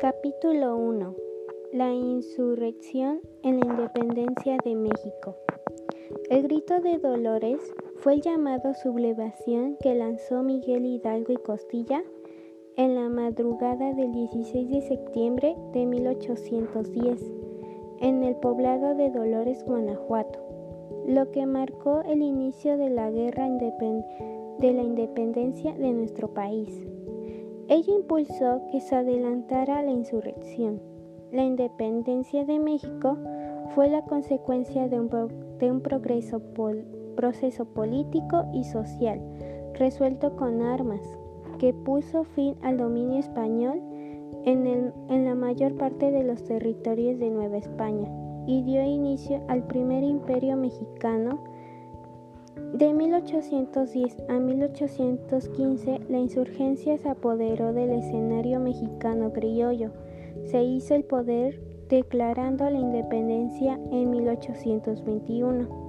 Capítulo 1. La insurrección en la independencia de México. El grito de Dolores fue el llamado sublevación que lanzó Miguel Hidalgo y Costilla en la madrugada del 16 de septiembre de 1810 en el poblado de Dolores, Guanajuato, lo que marcó el inicio de la guerra de la independencia de nuestro país. Ello impulsó que se adelantara la insurrección. La independencia de México fue la consecuencia de un, progreso proceso político y social resuelto con armas, que puso fin al dominio español en la mayor parte de los territorios de Nueva España y dio inicio al primer imperio mexicano de 1810 a 1815, la insurgencia se apoderó del escenario mexicano criollo. Se hizo el poder declarando la independencia en 1821.